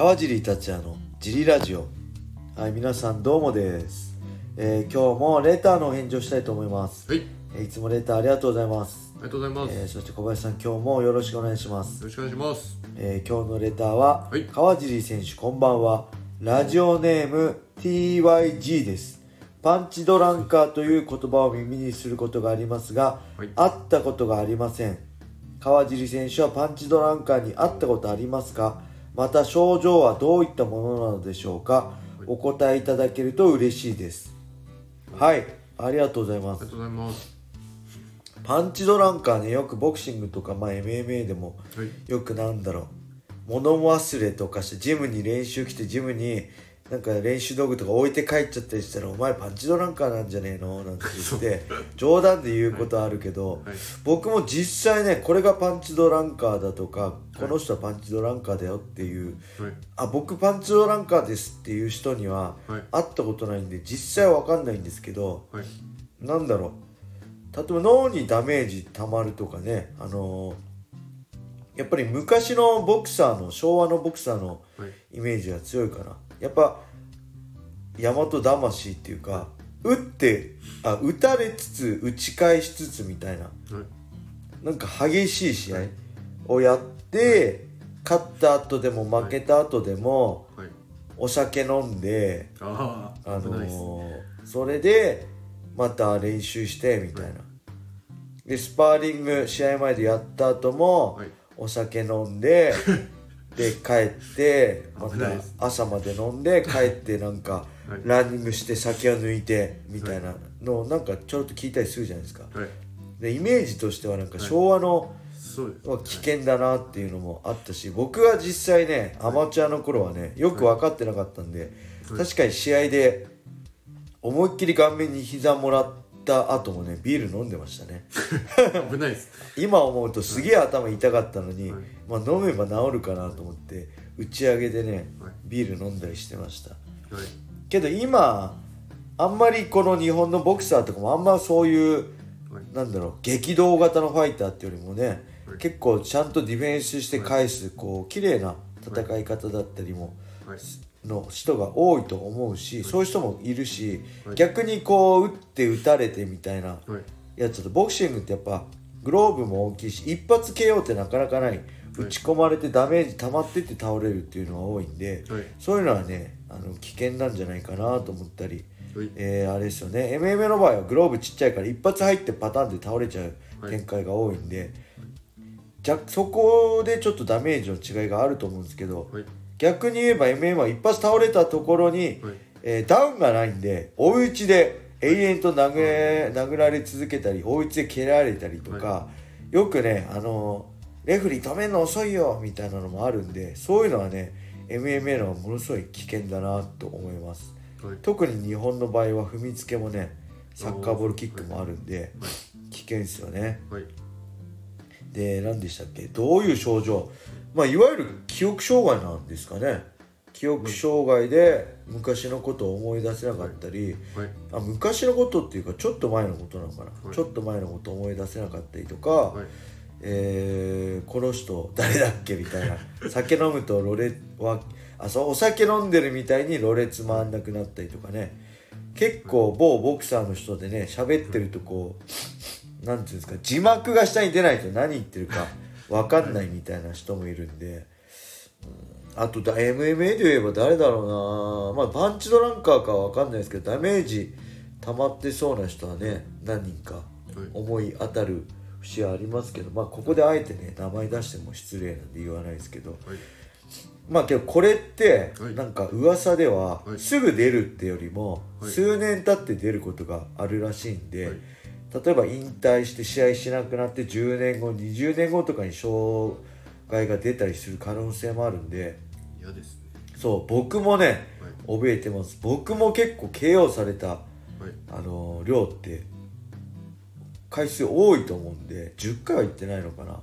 川尻達也のジリラジオ。はい皆さんどうもです、えー今日もレターのお返事をしたいと思います、はい、えーいつもレターありがとうございます、ありがとうございます。えーそして小林さん今日もよろしくお願いします、よろしくお願いします。えー今日のレターは、はい。川尻選手こんばんは。ラジオネーム TYG です。パンチドランカーという言葉を耳にすることがありますが、はい。会ったことがありません。川尻選手はパンチドランカーに会ったことありますか？また症状はどういったものなのでしょうか？お答えいただけると嬉しいです。はい。ありがとうございます。ありがとうございます。パンチドランカーねよくボクシングとか、まあ、MMA でもはい、よくなんだろう。物忘れとかしてジムに練習来てジムになんか練習道具とか置いて帰っちゃったりしたら「お前パンチドランカーなんじゃねえの?」なんて言って冗談で言うことあるけど、はい。僕も実際ねこれがパンチドランカーだとかこの人はパンチドランカーだよっていうはい、あ僕パンチドランカーですっていう人にははい。会ったことないんで実際は分かんないんですけどはい、なんだろう。例えば脳にダメージたまるとかねあのーやっぱり昔のボクサーの昭和のボクサーのはい、イメージが強いかなやっぱ大和魂っていうか打ってあ打たれつつ打ち返しつつみたいな。はい、なんか激しい試合をやって勝った後でも負けた後でもはい。お酒飲んであ。のーそれでまた練習してみたいな、でスパーリング試合前でやった後も、はい。お酒飲んで で帰ってまた朝まで飲んで 帰ってなんかはい。ランニングして酒を抜いてみたいなのをなんかちょろっと聞いたりするじゃないですか。はい、でイメージとしてはなんか昭和の、危険だなっていうのもあったし僕は実際ねアマチュアの頃はねよく分かってなかったんで、はい。確かに試合で思いっきり顔面に膝もらった後もねビール飲んでましたね。危ないです。今思うとすげえ頭痛かったのに、はい。まあ、飲めば治るかなと思って打ち上げでね、はい。ビール飲んだりしてました。はい、けど今あんまりこの日本のボクサーとかもあんまそういうはい、なんだろう激動型のファイターってよりもね、はい。結構ちゃんとディフェンスして返す、こう綺麗な戦い方だったりも、はい、の人が多いと思うし、そういう人もいるし、はい。逆にこう打って打たれてみたいなはい、やつだとボクシングってやっぱグローブも大きいし一発 KO ってなかなかない。打ち込まれてダメージ溜まってって倒れるっていうのが多いんで、はい。そういうのはねあの危険なんじゃないかなと思ったり。はい、えーあれですよね。MMA の場合はグローブちっちゃいから一発入ってパターンで倒れちゃうはい。展開が多いんで、じゃそこでちょっとダメージの違いがあると思うんですけど、はい、逆に言えば MMA は一発倒れたところに、はい。えーダウンがないんで追い打ちで永遠と殴れ殴られ続けたり追い打ちで蹴られたりとか、はよくねあのレフェリー止めるの遅いよみたいなのもあるんでそういうのはね MMA のはものすごい危険だなと思います。はい、特に日本の場合は踏みつけもねサッカーボールキックもあるんで危険ですよね。はい、で何でしたっけ？どういう症状？まあいわゆる記憶障害なんですかね。記憶障害で昔のことを思い出せなかったりはい、あ昔のことっていうかちょっと前のことなのかな、はい。ちょっと前のことを思い出せなかったりとか、はい、えーこの人誰だっけみたいな。酒飲むとろれはあそうお酒飲んでるみたいにろれつ回んなくなったりとかね。結構某ボクサーの人でね喋ってるとこうなんていうんですか字幕が下に出ないと何言ってるか分かんないみたいな人もいるんで、うんあとだ MMA で言えば誰だろうなまあパンチドランカーかは分かんないですけどダメージ溜まってそうな人はね何人か思い当たる節はありますけどまあここであえてね名前出しても失礼なんで言わないですけどはい、まあけどこれってはい。なんか噂でははい。すぐ出るってよりもはい。数年経って出ることがあるらしいんで、はい例えば引退して試合しなくなって10年後20年後とかに障害が出たりする可能性もあるんで。嫌ですね。そう僕もねはい、怯えてます。僕も結構 KO されたはい、あの量って回数多いと思うんで10回は行ってないのかな。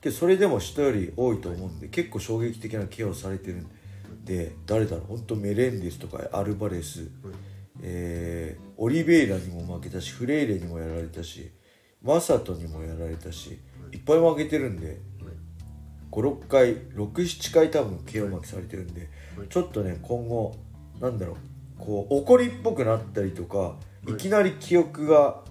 けどそれでも人より多いと思うんで結構衝撃的なケアをされてるんで誰だろう。本当メレンデスとかアルバレス、はい、えーオリベイラにも負けたしフレイレにもやられたしマサトにもやられたしい。っぱい負けてるんで56回67回多分 KO 負けされてるんで、はい。ちょっとね今後なんだろうこう怒りっぽくなったりとかい。きなり記憶が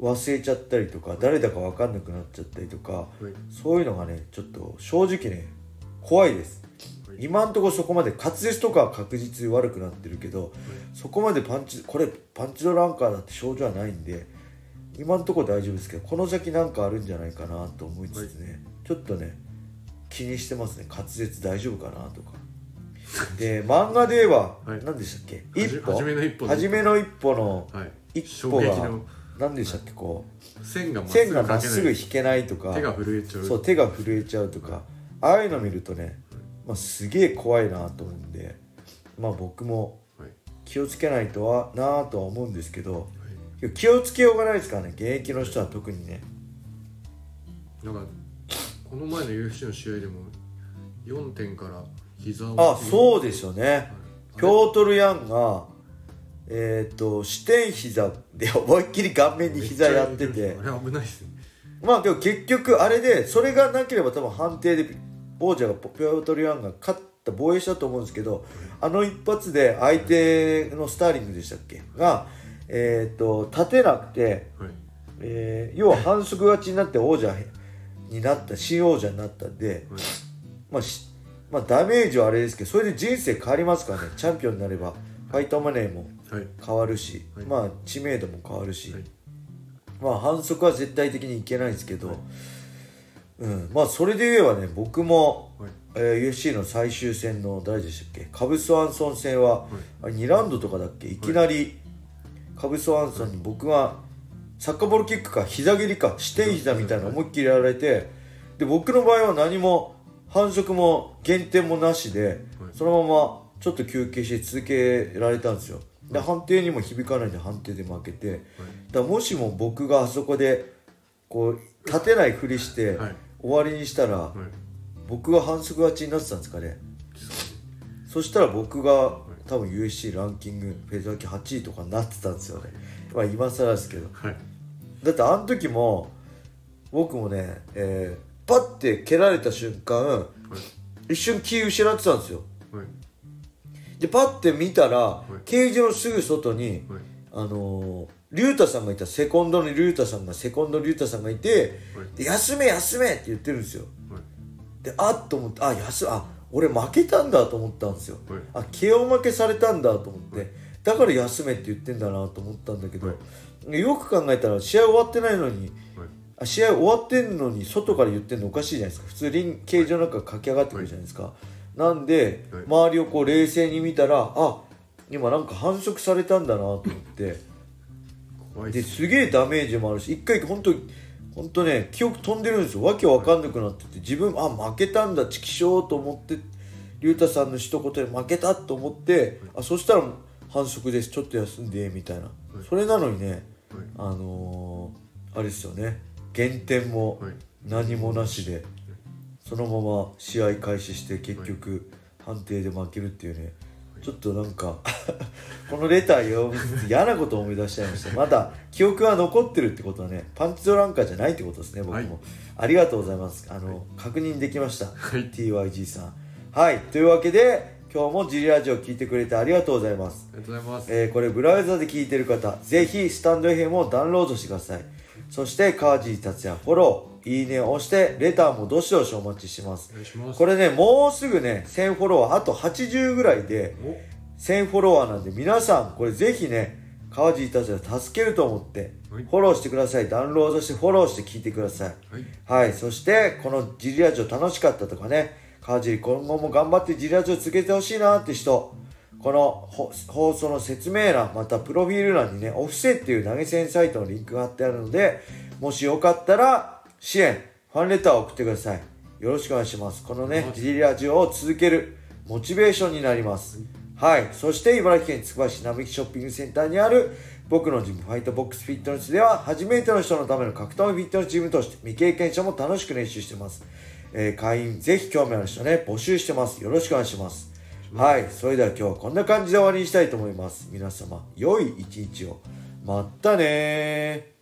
忘れちゃったりとか誰だか分かんなくなっちゃったりとかはい。そういうのがねちょっと正直ね怖いです。はい今んところそこまで滑舌とかは確実に悪くなってるけどそこまでパンチこれパンチドランカーだって症状はないんで今んところ大丈夫ですけどこの先なんかあるんじゃないかなと思いつつね、ちょっとね気にしてますね。滑舌大丈夫かなとか。で漫画で言えば、はい。何でしたっけ？一歩？初めの一歩の。初めの一歩のはい。一歩が衝撃の。何でしたっけこう？線がまっすぐ引けないとか。手が震えちゃう。そう手が震えちゃうとか。ああいうの見るとね、まあ、すげえ怖いなと思うんでまあ僕もはい。気をつけないとはなぁとは思うんですけど気をつけようがないですからね現役の人は特にね。なんかこの前の UFC の試合でも4点から膝をあそうですよね。はい。ピョートル・ヤンがえっ、と視点膝で思いっきり顔面に膝やってて。あれ危ないですね。まあでも結局あれでそれがなければ多分判定で王者がピョートル・ヤンが勝った防衛したと思うんですけどあの一発で相手のスターリングでしたっけ？がえっ、と立てなくてはい。えー要は反則勝ちになって王者になった新王者になったんで、はい。まあしまあ、ダメージはあれですけどそれで人生変わりますからね。チャンピオンになればファイトマネーもはい。変わるし、はい。まあ知名度も変わるし、はい。まあ反則は絶対的にいけないんですけど、うん、まあそれで言えばね僕も、はい。えー UFC の最終戦の誰でしたっけ？カブス・ワンソン戦は、あれ2ラウンドとかだっけ？い。きなり、カブス・ワンソンに僕がサッカーボールキックか膝蹴りか視点膝みたいなの思いっきりやられてで僕の場合は何も反則も減点もなしで、はい。そのままちょっと休憩して続けられたんですよ。で判定にも響かないんで判定で負けて、だもしも僕があそこでこう立てないふりしてはい終わりにしたら、はい。僕が反則勝ちになってたんですかね。そしたら僕が多分 USC ランキングフェザー級8位とかになってたんですよね。まあ今更ですけど。はい。だってあの時も僕もね、えーパッて蹴られた瞬間はい。一瞬気失ってたんですよ。はい。でパッて見たら、い。ケージのすぐ外にはい。あのー、リュウタさんがいたセコンドのリュウタさんがセコンドリュウタさんがいてはい。で休め休めって言ってるんですよ。はい。であっと思ってあ休あ俺負けたんだと思ったんですよ。はい。あ KO 負けされたんだと思ってだから休めって言ってんだなと思ったんだけど、よく考えたら試合終わってないのにはい。あ試合終わってんのに外から言ってんのおかしいじゃないですか。普通リンケージの中駆け上がってくるじゃないですか、なんで、はい。周りをこう冷静に見たらあ今なんか反則されたんだなと思ってですげえダメージもあるし一回本当本当ね記憶飛んでるんですよ。わけわかんなくなってて自分あ負けたんだチキショーと思って龍太さんの一言で負けたと思ってあそしたら反則ですちょっと休んでみたいな、それなのにねはい。あのーあれですよね。減点もはい。何もなしでそのまま試合開始して結局判定で負けるっていうねちょっとなんか このレター読みつつ嫌なことを思い出しちゃいました。まだ記憶が残ってるってことはねパンチドランカーじゃないってことですね僕も、はい。ありがとうございます。あの、確認できました、い。TYG さん。はい。というわけで今日もジリラジオ聞いてくれてありがとうございます。ありがとうございます。えーこれブラウザで聞いてる方ぜひスタンド FM をダウンロードしてください。そして川尻達也フォローいいねを押してレターもどしどしお待ちしてます。ます。これねもうすぐね1000フォロワーあと80ぐらいでお。1000フォロワーなんで皆さんこれぜひね川尻達也助けると思ってはい。フォローしてください。ダウンロードしてフォローして聞いてください。はい。はい、そしてこのジリラジオ楽しかったとかね川尻今後も頑張ってジリラジオ続けてほしいなって人このほ放送の説明欄またプロフィール欄にねオフセっていう投げ銭サイトのリンクが貼ってあるのでもしよかったら支援ファンレターを送ってください。よろしくお願いします。このねはい。ジリラジオを続けるモチベーションになります。はい。そして茨城県つくば市並木ショッピングセンターにある僕のジムファイトボックスフィットネスでは初めての人のための格闘技フィットネスジムとして未経験者も楽しく練習してます、えー会員ぜひ興味ある人ね募集してます。よろしくお願いします。はい。それでは今日はこんな感じで終わりにしたいと思います。皆様良い一日を。まったねー